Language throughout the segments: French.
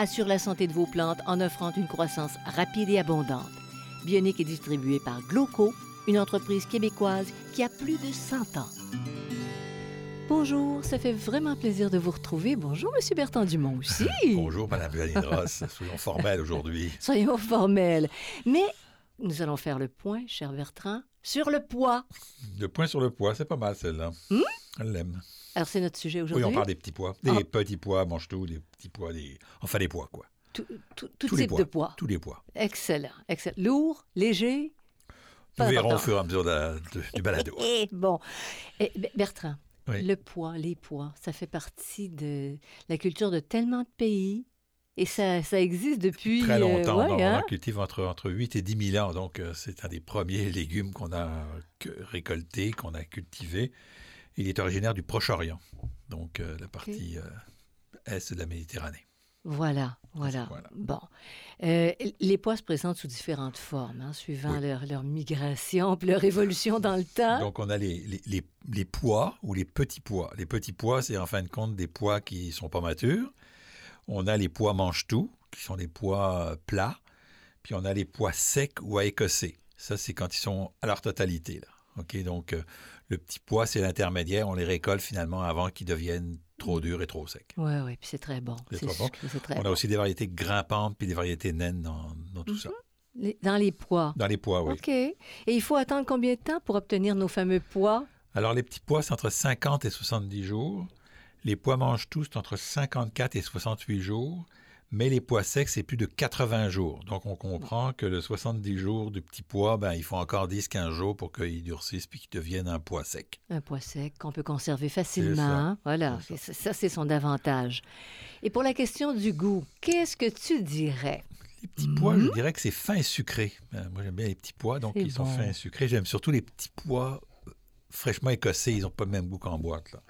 assure la santé de vos plantes en offrant une croissance rapide et abondante. Bionique est distribuée par Gloco, une entreprise québécoise qui a plus de 100 ans. Bonjour, ça fait vraiment plaisir de vous retrouver. Bonjour, Monsieur Bertrand Dumont aussi. Bonjour, Madame Ross. Soyons formels aujourd'hui. Soyons formels. Mais nous allons faire le point, cher Bertrand, sur le poids. Le point sur le poids, c'est pas mal celle-là. Hmm? Elle l'aime. Alors, c'est notre sujet Oui, aujourd'hui. on parle des petits pois. Des Ah. petits pois, mange tout, des petits pois, des... enfin des pois, quoi. Tout, tout- tout Tous les type pois. de poids. Tous les pois. Excellent, excellent. Lourd, léger. Nous verrons au fur et à mesure de la- de- du balado. Et bon, Eh, Be- Bertrand, Oui. le poids, les pois, ça fait partie de la culture de tellement de pays et ça, ça existe depuis Très euh, longtemps. ouais, on en hein? cultive entre, entre 8 et 10 000 ans. Donc, euh, c'est un des premiers légumes qu'on a que- récoltés, qu'on a cultivés. Il est originaire du Proche-Orient, donc euh, la partie euh, est de la Méditerranée. Voilà, voilà. Voilà. Bon. Euh, les pois se présentent sous différentes formes, hein, suivant Oui. leur, leur migration puis leur évolution dans le temps. Donc, on a les, les, les- les pois ou les petits pois. Les petits pois, c'est en fin de compte des pois qui sont pas matures. On a les pois mange-tout, qui sont des pois plats. Puis on a les pois secs ou à écosser. Ça, c'est quand ils sont à leur totalité. Là. OK? Donc, euh, le petit pois, c'est l'intermédiaire. On les récolte finalement avant qu'ils deviennent trop durs et trop secs. Oui, oui, puis c'est très bon. C'est très bon. très On a bon. aussi des variétés grimpantes puis des variétés naines dans, dans tout Mhm. ça. Les- Dans les pois. Dans les pois, oui. OK. Et il faut attendre combien de temps pour obtenir nos fameux pois? Alors, les petits pois, c'est entre 50 et 70 jours. Les pois mangent tous, entre 54 et 68 jours. Mais les pois secs, c'est plus de 80 jours. Donc, on comprend que le 70 jours du petit pois, ben, il faut encore 10-15 jours pour qu'il durcisse puis qu'il devienne un pois sec. Un pois sec qu'on peut conserver facilement. hein? Voilà, ça, ça, c'est son avantage. Et pour la question du goût, qu'est-ce que tu dirais? Les petits pois, je dirais que c'est fin et sucré. Euh, Moi, j'aime bien les petits pois, donc ils sont fins et sucrés. J'aime surtout les petits pois euh, fraîchement écossés. Ils n'ont pas le même goût qu'en boîte. Là.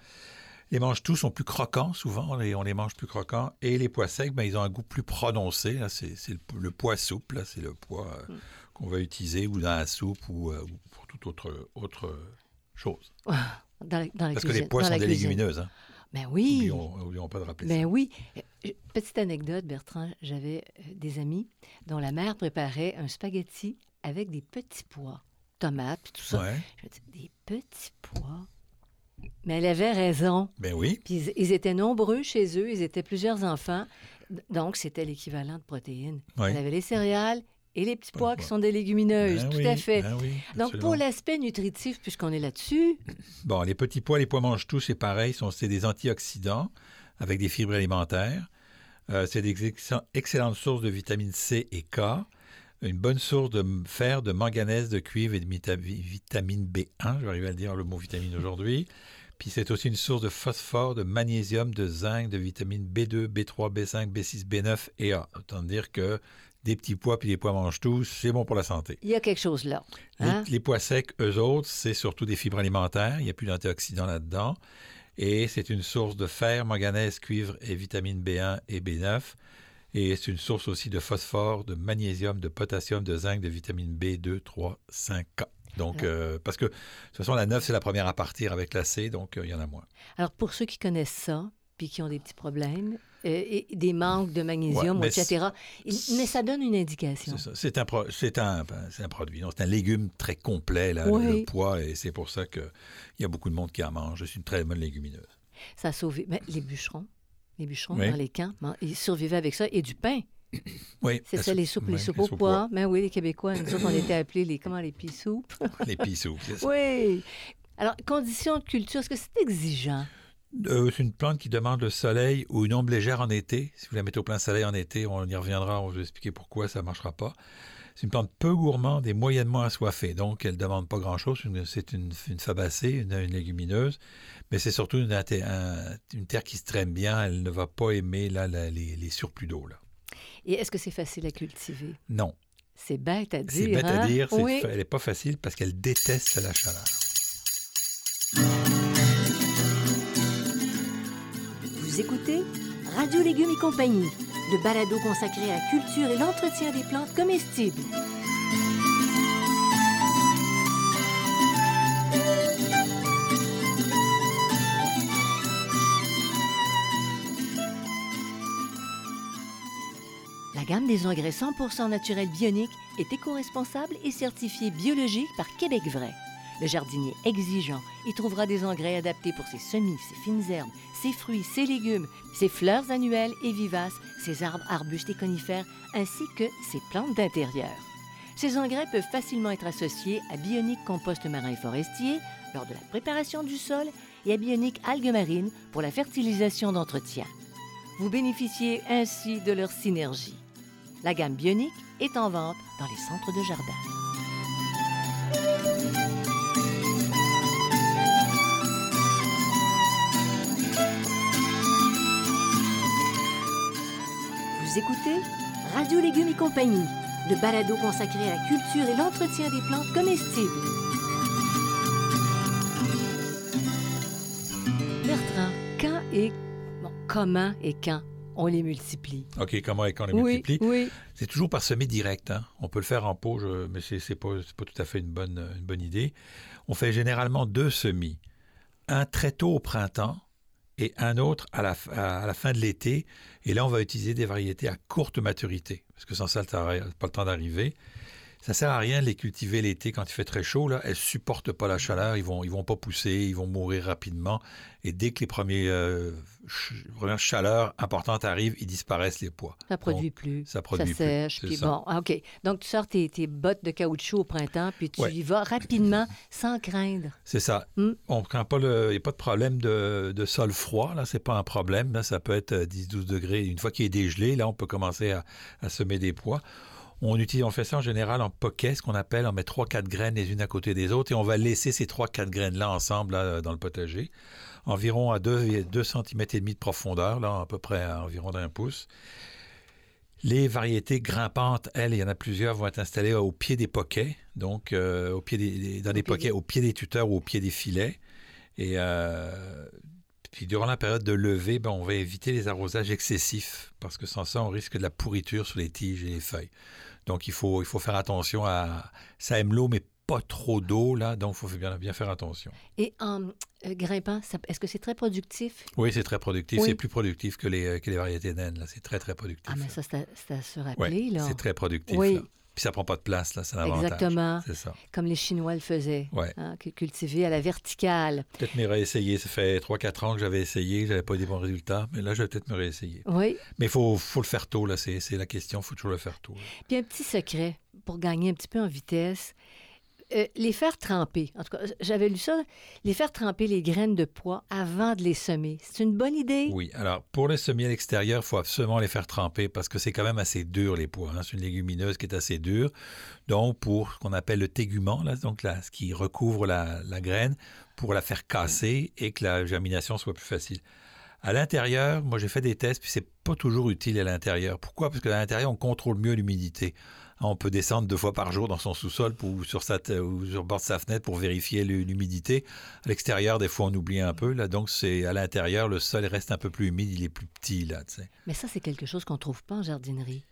Les mange-tout sont plus croquants, souvent. On les, on les mange plus croquants. Et les pois secs, ben, ils ont un goût plus prononcé. là. C'est c'est le, le pois soupe. là. C'est le pois euh, Mm. qu'on va utiliser ou dans la soupe ou, euh, ou pour toute autre, autre chose. Dans, la- dans la Parce que les pois sont des cuisine. légumineuses. Hein. Ben oui. Oublions, oublions pas de rappeler Ben ça. oui. Euh, Petite anecdote, Bertrand, j'avais des amis dont la mère préparait un spaghetti avec des petits pois, tomates, puis tout ça. Ouais. Je me dis, des petits pois? Mais elle avait raison. Ben oui. Puis ils, étaient nombreux chez eux, ils étaient plusieurs enfants. Donc, c'était l'équivalent de protéines. Ouais. Elle avait les céréales et les petits pois qui sont des légumineuses, Ben tout oui, à fait. ben oui, Donc, pour l'aspect nutritif, puisqu'on est là-dessus, Bon, les petits pois, les pois mange tout, c'est pareil. C'est des antioxydants avec des fibres alimentaires. Euh, c'est des ex- excellentes sources de vitamine C et K. Une bonne source de fer, de manganèse, de cuivre et de vitamine B1. Je vais arriver à le dire le mot vitamine aujourd'hui. Puis c'est aussi une source de phosphore, de magnésium, de zinc, de vitamine B2, B3, B5, B6, B9 et A. Autant dire que des petits pois puis les pois mangent tout, c'est bon pour la santé. il y a quelque chose là. Les, Hein? les pois secs, eux autres, c'est surtout des fibres alimentaires. Il n'y a plus d'antioxydants là-dedans. Et c'est une source de fer, manganèse, cuivre et vitamine B1 et B9. Et c'est une source aussi de phosphore, de magnésium, de potassium, de zinc, de vitamine B2, 3, 5, K. Donc, euh, parce que de toute façon, la 9, c'est la première à partir avec la C, donc euh, il y en a moins. Alors, pour ceux qui connaissent ça, puis qui ont des petits problèmes, euh, et des manques de magnésium, Ouais, etc., mais ça donne une indication. C'est un, pro- c'est un, ben, c'est un produit. C'est un légume très complet, là, Oui. le pois, et c'est pour ça qu'il y a beaucoup de monde qui en mange. C'est une très bonne légumineuse. Ça a sauvé ben, les bûcherons. Les bûcherons Oui. dans les camps, ils survivaient avec ça et du pain. Oui, C'est ça, les soupe- soupes, les soupes au pois. Ben oui, les Québécois, nous autres, on était appelés les, comment, les pis-soupes. Les pis-soupes, c'est ça. oui. Alors, conditions de culture, est-ce que c'est exigeant? Euh, c'est une plante qui demande le soleil ou une ombre légère en été. Si vous la mettez au plein soleil en été, on y reviendra, on va vous expliquer pourquoi ça ne marchera pas. C'est une plante peu gourmande et moyennement assoiffée, donc elle ne demande pas grand-chose. C'est une, une fabacée, une, une légumineuse, mais c'est surtout une, terre qui se traîne bien. Elle ne va pas aimer là, la- les, les surplus d'eau. là. Et est-ce que c'est facile à cultiver? Non, C'est bête à dire. c'est bête à hein? dire, c'est Oui. fa- elle n'est pas facile parce qu'elle déteste la chaleur. Vous écoutez Radio Légumes et compagnie, le balado consacré à la culture et l'entretien des plantes comestibles. Gamme des engrais 100% naturels bioniques est éco-responsable et certifiée biologique par Québec Vrai. Le jardinier exigeant y trouvera des engrais adaptés pour ses semis, ses fines herbes, ses fruits, ses légumes, ses fleurs annuelles et vivaces, ses arbres, arbustes et conifères, ainsi que ses plantes d'intérieur. Ces engrais peuvent facilement être associés à Bionique compost marin et forestier lors de la préparation du sol et à Bionique algues marines pour la fertilisation d'entretien. Vous bénéficiez ainsi de leur synergie. La gamme Bionique est en vente dans les centres de jardin. Vous écoutez Radio Légumes et compagnie, le balado consacré à la culture et l'entretien des plantes comestibles. Bertrand, quand et bon, comment et quand on les multiplie OK, comment et quand on les Oui, multiplie? oui. C'est toujours par semis direct. hein. On peut le faire en pot, je- mais c'est n'est pas, tout à fait une bonne, une bonne idée. On fait généralement deux semis. Un très tôt au printemps et un autre à la, à la fin de l'été. Et là, on va utiliser des variétés à courte maturité, parce que sans ça, ça n'aurait pas le temps d'arriver. Ça sert à rien de les cultiver l'été quand il fait très chaud. Là, elles supportent pas la chaleur, ils vont, ils vont pas pousser, ils vont mourir rapidement. Et dès que les premiers, euh, ch- premières chaleurs importantes arrivent, ils disparaissent les pois. Ça produit plus. ça produit plus, sèche. c'est Puis ça. bon, ah, OK. Donc, tu sors tes, tes bottes de caoutchouc au printemps, puis tu Ouais. y vas rapidement, sans craindre. C'est ça. Hmm? On prend pas le, il n'y a pas de problème de, de sol froid. Là, c'est pas un problème. Là, ça peut être euh, 10-12 degrés. Une fois qu'il est dégelé, là, on peut commencer à, à semer des pois. On utilise, on fait ça en général en poquet, ce qu'on appelle, on met 3-4 graines les unes à côté des autres et on va laisser ces 3-4 graines-là ensemble là, dans le potager, environ à 2, 2 cm et demi de profondeur, là, à peu près à environ d'un pouce. Les variétés grimpantes, elles, il y en a plusieurs, vont être installées au pied des poquets, donc euh, au pied des, dans des poquets, au pied des tuteurs ou au pied des filets. Et euh, puis durant la période de levée, ben, on va éviter les arrosages excessifs parce que sans ça, on risque de la pourriture sur les tiges et les feuilles. Donc il faut, il faut faire attention à... Ça aime l'eau, mais pas trop d'eau, là, donc il faut bien, bien faire attention. Et en euh, grimpant, est-ce que c'est très productif? Oui, c'est très productif. Oui. C'est plus productif que les, que les variétés naines, là. C'est très, très productif. Ah, mais ça, c'est à, se Ouais, rappeler, là. c'est très productif. Oui. là. Puis ça prend pas de place, là, c'est un avantage. Exactement. C'est ça. Comme les Chinois le faisaient. Ouais. hein, cultiver à la verticale. Peut-être me réessayer. Ça fait 3-4 ans que j'avais essayé, j'avais pas eu des bons résultats, mais là, je vais peut-être me réessayer. Oui. Mais il faut, faut le faire tôt, là, c'est c'est la question, il faut toujours le faire tôt. là. Puis un petit secret pour gagner un petit peu en vitesse. Euh, les faire tremper, en tout cas, j'avais lu ça, les faire tremper les graines de pois avant de les semer. C'est une bonne idée? Oui, alors pour les semis à l'extérieur, il faut absolument les faire tremper parce que c'est quand même assez dur, les pois. hein. C'est une légumineuse qui est assez dure. Donc, pour ce qu'on appelle le tégument, là, donc là, ce qui recouvre la, la graine, pour la faire casser et que la germination soit plus facile. À l'intérieur, moi j'ai fait des tests, puis c'est pas toujours utile à l'intérieur. Pourquoi? Parce qu'à l'intérieur, on contrôle mieux l'humidité. On peut descendre deux fois par jour dans son sous-sol ou sur, sa, ou sur le bord de sa fenêtre pour vérifier l'hu- l'humidité. À l'extérieur, des fois, on oublie un peu. Là, donc, c'est à l'intérieur, le sol reste un peu plus humide, il est plus petit. Là. Mais ça, c'est quelque chose qu'on trouve pas en jardinerie.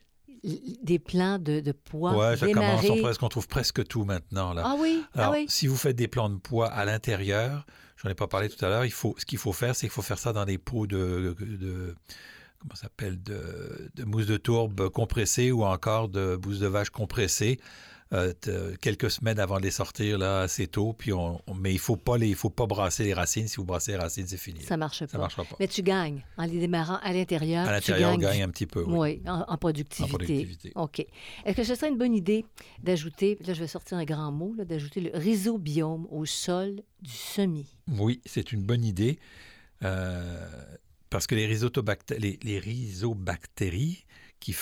Des plants de, de pois ouais, ça commence. On, presque, on trouve presque tout maintenant. Là. Ah oui, Alors, ah oui. si vous faites des plants de pois à l'intérieur, j'en ai pas parlé tout à l'heure, il faut, ce qu'il faut faire, c'est qu'il faut faire ça dans des pots de, de comment ça s'appelle, de, de mousse de tourbe compressée ou encore de mousse de vache compressée. euh, quelques semaines avant de les sortir là, assez tôt. Puis on, on- mais il faut pas les, il faut pas brasser les racines. Si vous brassez les racines, c'est fini. Ça marche Ça pas. marchera pas. Mais tu gagnes. En les démarrant à l'intérieur, à l'intérieur, on gagne un petit peu. Oui. Oui, en, en productivité. En productivité. OK. Est-ce que ce serait une bonne idée d'ajouter, là je vais sortir un grand mot, d'ajouter le rhizobiome au sol du semis? Oui, c'est une bonne idée. euh, parce que les, rhizobactéries qui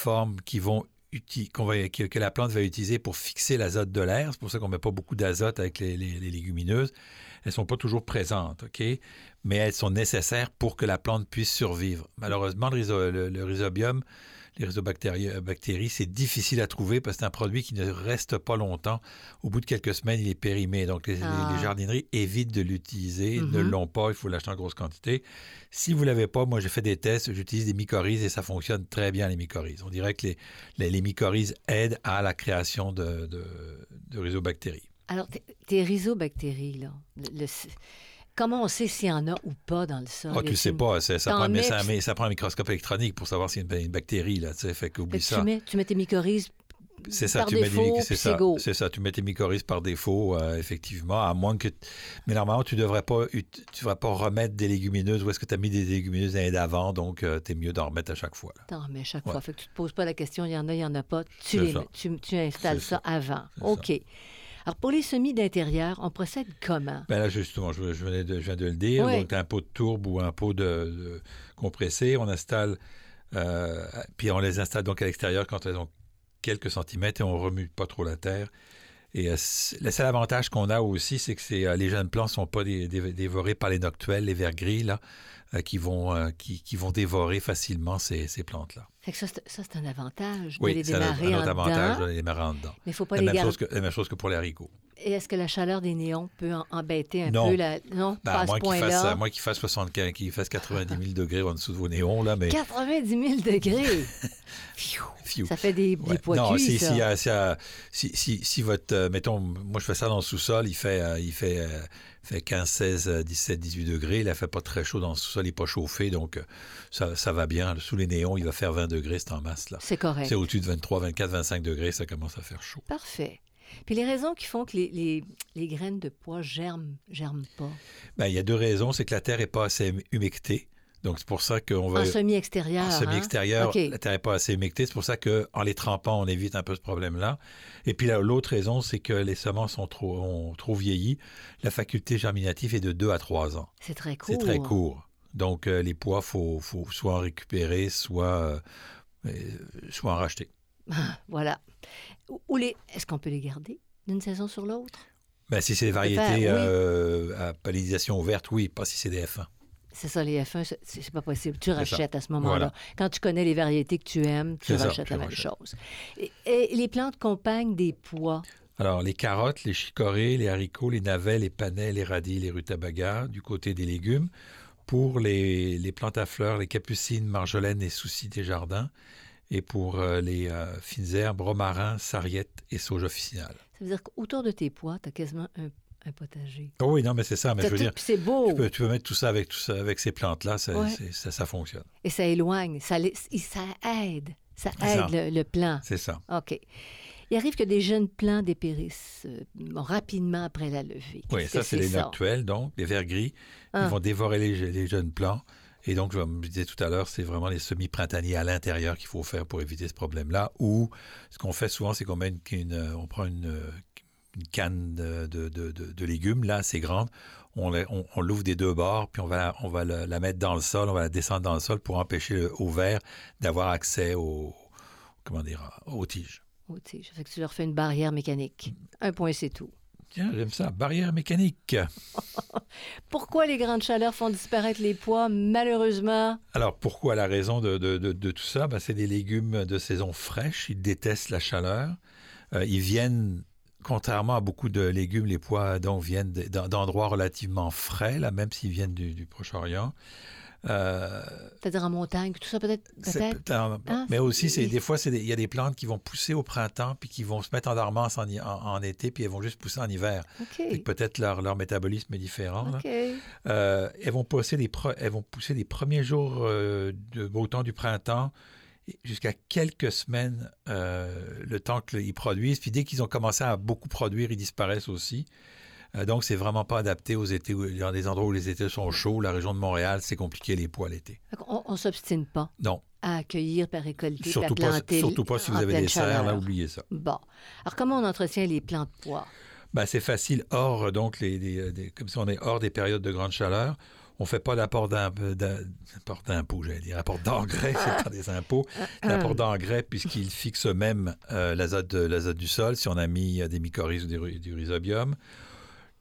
vont que, la plante va utiliser pour fixer l'azote de l'air, c'est pour ça qu'on ne met pas beaucoup d'azote avec les, légumineuses, elles ne sont pas toujours présentes, OK? Mais elles sont nécessaires pour que la plante puisse survivre. Malheureusement, le rhizobium, les rhizobactéries, euh, bactéries, c'est difficile à trouver parce que c'est un produit qui ne reste pas longtemps. Au bout de quelques semaines, il est périmé. Donc, les, Ah. les jardineries évitent de l'utiliser, ne Mhm. l'ont pas, il faut l'acheter en grosse quantité. Si vous ne l'avez pas, moi, j'ai fait des tests, j'utilise des mycorhizes et ça fonctionne très bien, les mycorhizes. On dirait que les, les, les mycorhizes aident à la création de, de, de rhizobactéries. Alors, tes- tes rhizobactéries, là, le- le- comment on sait s'il y en a ou pas dans le sol? Ah, tu sais pas, ça, ça prend, mets, ça, ça prend un microscope électronique pour savoir s'il y a une, une bactérie, là, tu sais, fait qu'oublie ça. tu, mets, tu mets tes mycorhizes C'est ça, par tu mets défaut, c'est ça, ça, tu mets tes mycorhizes par défaut, euh, effectivement, à moins que, mais normalement tu devrais pas, tu devrais pas remettre des légumineuses où est-ce que tu as mis des légumineuses l'année d'avant, donc tu es mieux d'en remettre à chaque fois. T'en remets chaque Ouais. fois. Fait que tu te poses pas la question, il y en a, il y en a pas. Tu, C'est les ça. mets, tu, tu installes C'est ça, avant. OK. Alors, pour les semis d'intérieur, on procède comment? Ben là, justement, je, je venais de, je viens de le dire. Oui. Donc, un pot de tourbe ou un pot de, de compressé, on installe, euh, puis on les installe donc à l'extérieur quand elles ont quelques centimètres et on remue pas trop la terre. Et euh, le seul avantage qu'on a aussi, c'est que euh, les jeunes plants ne sont pas dé- dé- dévorés par les noctuels, les vers gris, là, qui, vont, qui, qui vont dévorer facilement ces, ces plantes-là. Fait que ça, c'est ça, un avantage de Oui, les c'est un, démarrer un en autre avantage de les démarrer en dedans. Mais il ne faut pas La les même, garder. chose que, la même chose que pour les haricots. Et est-ce que la chaleur des néons peut embêter un Non. peu la... Non, Ben, pas à moins qu'il fasse, à moins qu'il fasse 75, qu'il fasse 90 000 degrés en dessous de vos néons, là, mais... 90 000 degrés! Ça fait des, des Ouais. non, si, ça. si, si, si, si, si votre, euh, mettons, moi je fais ça dans le sous-sol, il fait, euh, il fait, euh, fait 15, 16, euh, 17, 18 degrés, il ne fait pas très chaud dans le sous-sol, il n'est pas chauffé, donc euh, ça, ça va bien. Sous les néons, il va faire 20 degrés, c'est en masse là. C'est correct. C'est au-dessus de 23, 24, 25 degrés, ça commence à faire chaud. Parfait. Puis les raisons qui font que les, les- les graines de pois germent, germent pas. Ben, il y a deux raisons, c'est que la terre n'est pas assez humectée, donc c'est pour ça qu'on va... En semi-extérieur. En hein? semi-extérieur, OK. la terre n'est pas assez humectée. C'est pour ça qu'en les trempant, on évite un peu ce problème-là. Et puis l'autre raison, c'est que les semences ont trop, ont trop vieilli. La faculté germinative est de 2 à 3 ans. C'est très court. C'est très court. Donc, euh, les pois, il faut, faut soit en récupérer, soit, euh, euh, soit en racheter. Voilà. Ou, ou les... Est-ce qu'on peut les garder d'une saison sur l'autre? Ben, si c'est des faire, variétés oui. euh, à pollinisation ouverte, oui, pas si c'est des F1. C'est ça, les F1, c'est- pas possible. Tu ça. rachètes à ce moment-là. Voilà. Quand tu connais les variétés que tu aimes, tu ça, rachètes la même rachète. chose. Et, et les plantes compagnes des pois. Alors, les carottes, les chicorées, les haricots, les navets, les panais, les radis, les rutabagas, du côté des légumes. Pour les, les plantes à fleurs, les capucines, marjolaines et soucis des jardins. Et pour euh, les euh, fines herbes, romarin, sarriette et sauge officinale. Ça veut dire qu'autour de tes pois, tu as quasiment un, un potager. Oh oui, non, mais c'est ça. Mais je veux tout- dire, c'est beau. tu peux, tu peux mettre tout ça avec, tout ça, avec ces plantes-là, ça, Ouais. ça, ça fonctionne. Et ça éloigne. Ça, aide. Ça aide le, le plant. C'est ça. OK. Il arrive que des jeunes plants dépérissent euh, rapidement après la levée. Oui, ça, c'est les ça? noctuels, donc, les vers gris. Ah. Ils vont dévorer les, les jeunes plants. Et donc, je me disais tout à l'heure, c'est vraiment les semi-printaniers à l'intérieur qu'il faut faire pour éviter ce problème-là. Ou ce qu'on fait souvent, c'est qu'on on prend une, une canne de, légumes, là, assez grande. On, l'ouvre des deux bords, puis on va, la- mettre dans le sol, on va la descendre dans le sol pour empêcher au verre d'avoir accès au, comment dire, aux tiges. Tu sais, ça fait que tu leur fais une barrière mécanique. Un point, c'est tout. Tiens, j'aime ça. Barrière mécanique. Pourquoi les grandes chaleurs font disparaître les pois? Malheureusement, Alors, pourquoi la raison de, de- de- de tout ça? Ben, c'est des légumes de saison fraîche. Ils détestent la chaleur. Euh, ils viennent, contrairement à beaucoup de légumes, les pois donc viennent de- d'en- d'endroits relativement frais, là, même s'ils viennent du, du Proche-Orient. Euh, c'est-à-dire en montagne, tout ça peut-être. Peut-être? peut-être- Ah, mais aussi, c'est des fois, il y a des plantes qui vont pousser au printemps, puis qui vont se mettre en dormance en, hi- en- en été, puis elles vont juste pousser en hiver. Fait que OK. Peut-être leur, leur métabolisme est différent. Euh, elles, vont pousser les elles vont pousser les premiers jours euh, de beau temps du printemps jusqu'à quelques semaines euh, le temps qu'ils produisent. Puis dès qu'ils ont commencé à beaucoup produire, ils disparaissent aussi. Euh, donc, c'est vraiment pas adapté aux étés, dans des endroits où les étés sont chauds. La région de Montréal, c'est compliqué les pois l'été. On ne s'obstine pas. Non. À accueillir, par récolter, surtout par planter. Pas, surtout pas si vous avez des serres, là, oubliez ça. Bon. Alors, comment on entretient les plants de pois? Ben, c'est facile, hors, donc, les, comme si on est hors des périodes de grande chaleur on ne fait pas d'apport d'impôt, j'allais dire, apport d'engrais, c'est pas des impôts, l'apport d'engrais puisqu'il fixe même euh, l'azote du sol si on a mis euh, des mycorhizes ou du rhizobium.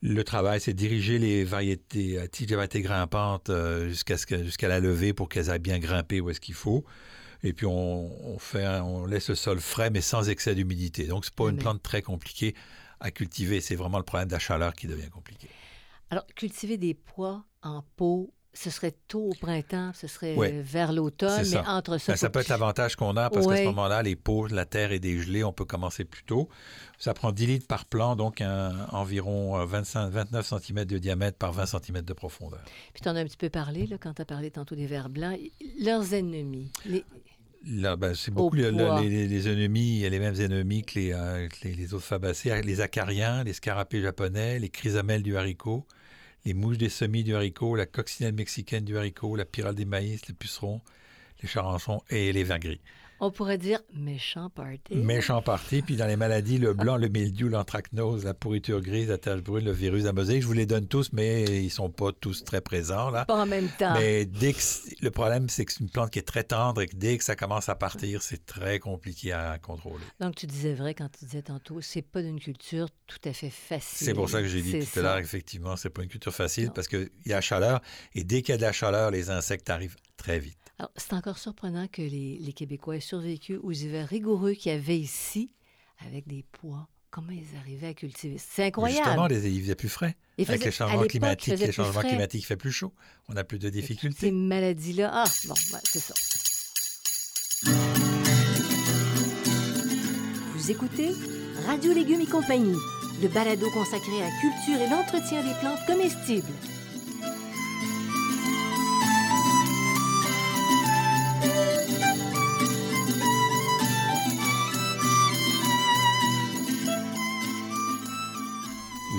Le travail, c'est diriger les variétés, euh, de variétés grimpantes jusqu'à jusqu'à la levée pour qu'elles aillent bien grimper où est-ce qu'il faut. Et puis on, fait, on laisse le sol frais mais sans excès d'humidité. Donc c'est pas une plante très compliquée à cultiver. C'est vraiment le problème de la chaleur qui devient compliqué. Alors cultiver des pois en pot, ce serait tôt au printemps, ce serait vers l'automne, mais entre ça. Ben, ça peut être l'avantage qu'on a parce qu'à ce moment-là, les pots, la terre est dégelée, on peut commencer plus tôt. Ça prend 10 litres par plant, donc environ 25, 29 cm de diamètre par 20 cm de profondeur. Puis tu en as un petit peu parlé là, quand tu as parlé tantôt des vers blancs. Leurs ennemis. Les... Ben, c'est beaucoup les, les, ennemis, les mêmes ennemis que les, euh, les, autres fabacées, les acariens, les scarabées japonais, les chrysomèles du haricot, les mouches des semis du haricot, la coccinelle mexicaine du haricot, la pyrale des maïs, les pucerons, les charançons et les vins gris. On pourrait dire méchant parti. Méchant parti. Puis dans les maladies, le blanc, le mildiou, l'anthracnose, la pourriture grise, la tache brune, le virus, la mosaïque, je vous les donne tous, mais ils sont pas tous très présents. Là. Pas en même temps. Mais dès que, le problème, c'est que c'est une plante qui est très tendre et que dès que ça commence à partir, c'est très compliqué à contrôler. Donc tu disais vrai quand tu disais tantôt, c'est pas d'une culture tout à fait facile. C'est pour ça que j'ai dit tout à l'heure, effectivement, c'est pas une culture facile parce qu'il y a la chaleur et dès qu'il y a de la chaleur, les insectes arrivent très vite c'est encore surprenant que les, Québécois aient survécu aux hivers rigoureux qu'il y avait ici avec des pois. Comment ils arrivaient à cultiver? C'est incroyable. Justement, les, il faisait plus frais. avec les changements climatiques, les changements climatiques, il fait plus chaud. On a plus de difficultés. Ces maladies-là, ah, bon, c'est ça. Vous écoutez Radio Légumes et compagnie, le balado consacré à la culture et l'entretien des plantes comestibles.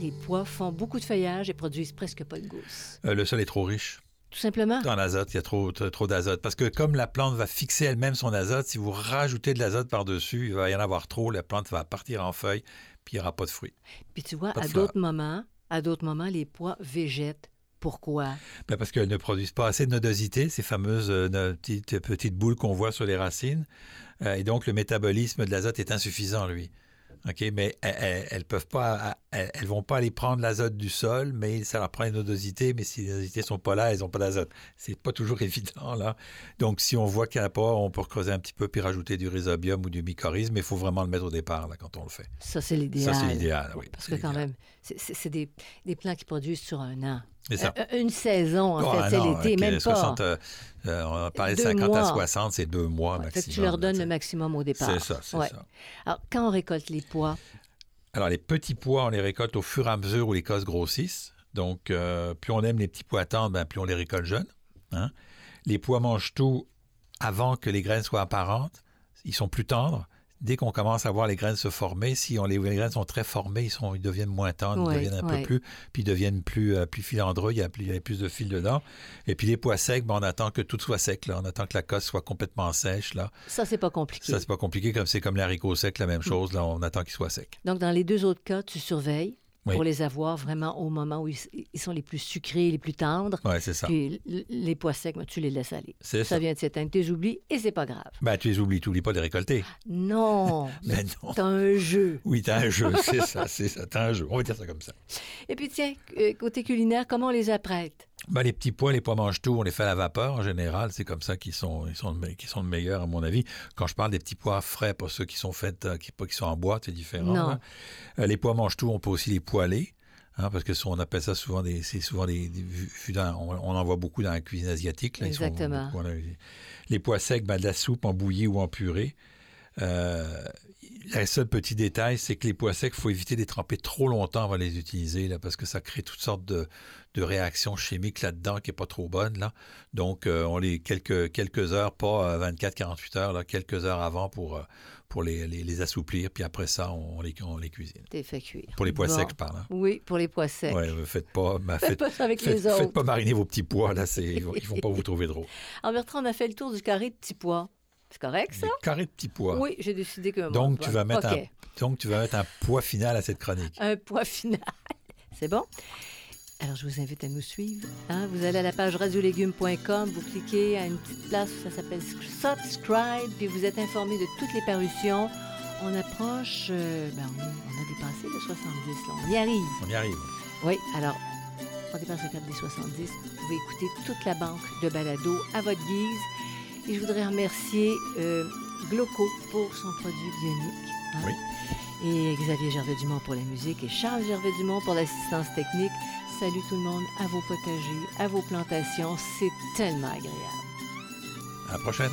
Les pois font beaucoup de feuillage et produisent presque pas de gousses. Euh, le sol est trop riche. Tout simplement. Dans l'azote, il y a trop, trop, d'azote. Parce que comme la plante va fixer elle-même son azote, si vous rajoutez de l'azote par-dessus, il va y en avoir trop, la plante va partir en feuille, puis il n'y aura pas de fruits. Puis tu vois, à d'autres moments, à d'autres moments, les pois végètent. Pourquoi? Ben parce qu'elles ne produisent pas assez de nodosité, ces fameuses euh, petites, petites, boules qu'on voit sur les racines. Euh, et donc, le métabolisme de l'azote est insuffisant, lui. OK, mais elles, ne peuvent pas, elles, vont pas aller prendre l'azote du sol, mais ça leur prend une odosité, mais si les odosités sont pas là, elles n'ont pas d'azote. C'est pas toujours évident, là. Donc, si on voit qu'il n'y en a pas, on peut creuser un petit peu puis rajouter du rhizobium ou du mycorhize, mais il faut vraiment le mettre au départ, là, quand on le fait. Ça, c'est l'idéal. Ça, c'est l'idéal, oui. Parce que quand même, c'est des, des plants qui produisent sur un an. Ça. Euh, une saison, en fait, c'est l'été, même pas. Euh, euh, on a parlé de 50 à 60, c'est deux mois maximum. tu leur donnes le maximum au départ. C'est ça, c'est ça. Alors, quand on récolte les pois? Alors, les petits pois, on les récolte au fur et à mesure où les cosses grossissent. Donc, plus on aime les petits pois tendres, ben, plus on les récolte jeunes. Hein. Les pois mangent tout avant que les graines soient apparentes. Ils sont plus tendres. Dès qu'on commence à voir les graines se former, si on, les, les graines sont très formées, ils, sont, ils deviennent moins tendres, Ouais, ils deviennent un ouais. peu plus, puis ils deviennent plus, euh, plus filandreux, il y, a, plus- il y a plus de fil dedans. Et puis les pois secs, ben, on attend que tout soit sec, là. on attend que la cosse soit complètement sèche. Là. Ça, c'est pas compliqué. Ça, c'est pas compliqué, comme c'est comme l'haricot sec, la même Mm. chose, là, on attend qu'il soit sec. Donc, dans les deux autres cas, tu surveilles Oui. pour les avoir vraiment au moment où ils, sont les plus sucrés, les plus tendres. Ouais, c'est ça. Puis les pois secs, ben, tu les laisses aller. C'est Ça ça. vient de s'éteindre, tu les oublies et c'est pas grave. Ben, tu les oublies, tu oublies pas de les récolter. Non, Mais non. t'as un jeu. Oui, t'as un jeu, c'est ça, c'est ça, t'as un jeu. On va dire ça comme ça. Et puis tiens, euh, côté culinaire, comment on les apprête? Ben, les petits pois, les pois mange tout, on les fait à la vapeur en général. C'est comme ça qu'ils sont, ils sont, le sont le meilleur, à mon avis. Quand je parle des petits pois frais, pas ceux qui sont faits, euh, qui, qui sont en boîte, c'est différent. Là. Euh, les pois mange tout, on peut aussi les poêler. hein, parce que on appelle ça souvent des, c'est souvent des, on, on en voit beaucoup dans la cuisine asiatique. là, ils sont Exactement. beaucoup- les pois secs, ben, de la soupe en bouillie ou en purée. Euh, le seul petit détail, c'est que les pois secs, il faut éviter de les tremper trop longtemps avant de les utiliser, là, parce que ça crée toutes sortes de, de réactions chimiques là-dedans qui n'est pas trop bonne. Là. Donc, euh, on les quelques, quelques heures, pas 24-48 heures, là, quelques heures avant pour, euh, pour les, les, les assouplir, puis après ça, on les, on les cuisine. T'es fait cuire. Pour les pois Bon. secs, je parle. hein. Oui, pour les pois secs. Ouais, euh, faites pas, ben, Faites faites, pas ça avec faites- les autres. faites pas mariner vos petits pois, là, ils vont, ils vont pas vous trouver drôle. En Bertrand, on a fait le tour du carré de petits pois. C'est correct, ça? Des carrés de petits pois. Oui, j'ai décidé que... Donc, bon, tu vas mettre un, donc, tu vas mettre un poids final à cette chronique. un poids final. C'est bon? Alors, je vous invite à nous suivre. hein. Vous allez à la page radiolégumes.com, vous cliquez à une petite place, ça s'appelle Subscribe, puis vous êtes informé de toutes les parutions. On approche, euh, ben, on, on a dépassé le 70, là. on y arrive. On y arrive. Oui, alors, on dépasse le cap des 70. Vous pouvez écouter toute la banque de balado à votre guise. Et je voudrais remercier euh, Gloco pour son produit bionique. hein. Oui. Et Xavier Gervais-Dumont pour la musique et Charles Gervais-Dumont pour l'assistance technique. Salut tout le monde à vos potagers, à vos plantations. C'est tellement agréable. À la prochaine.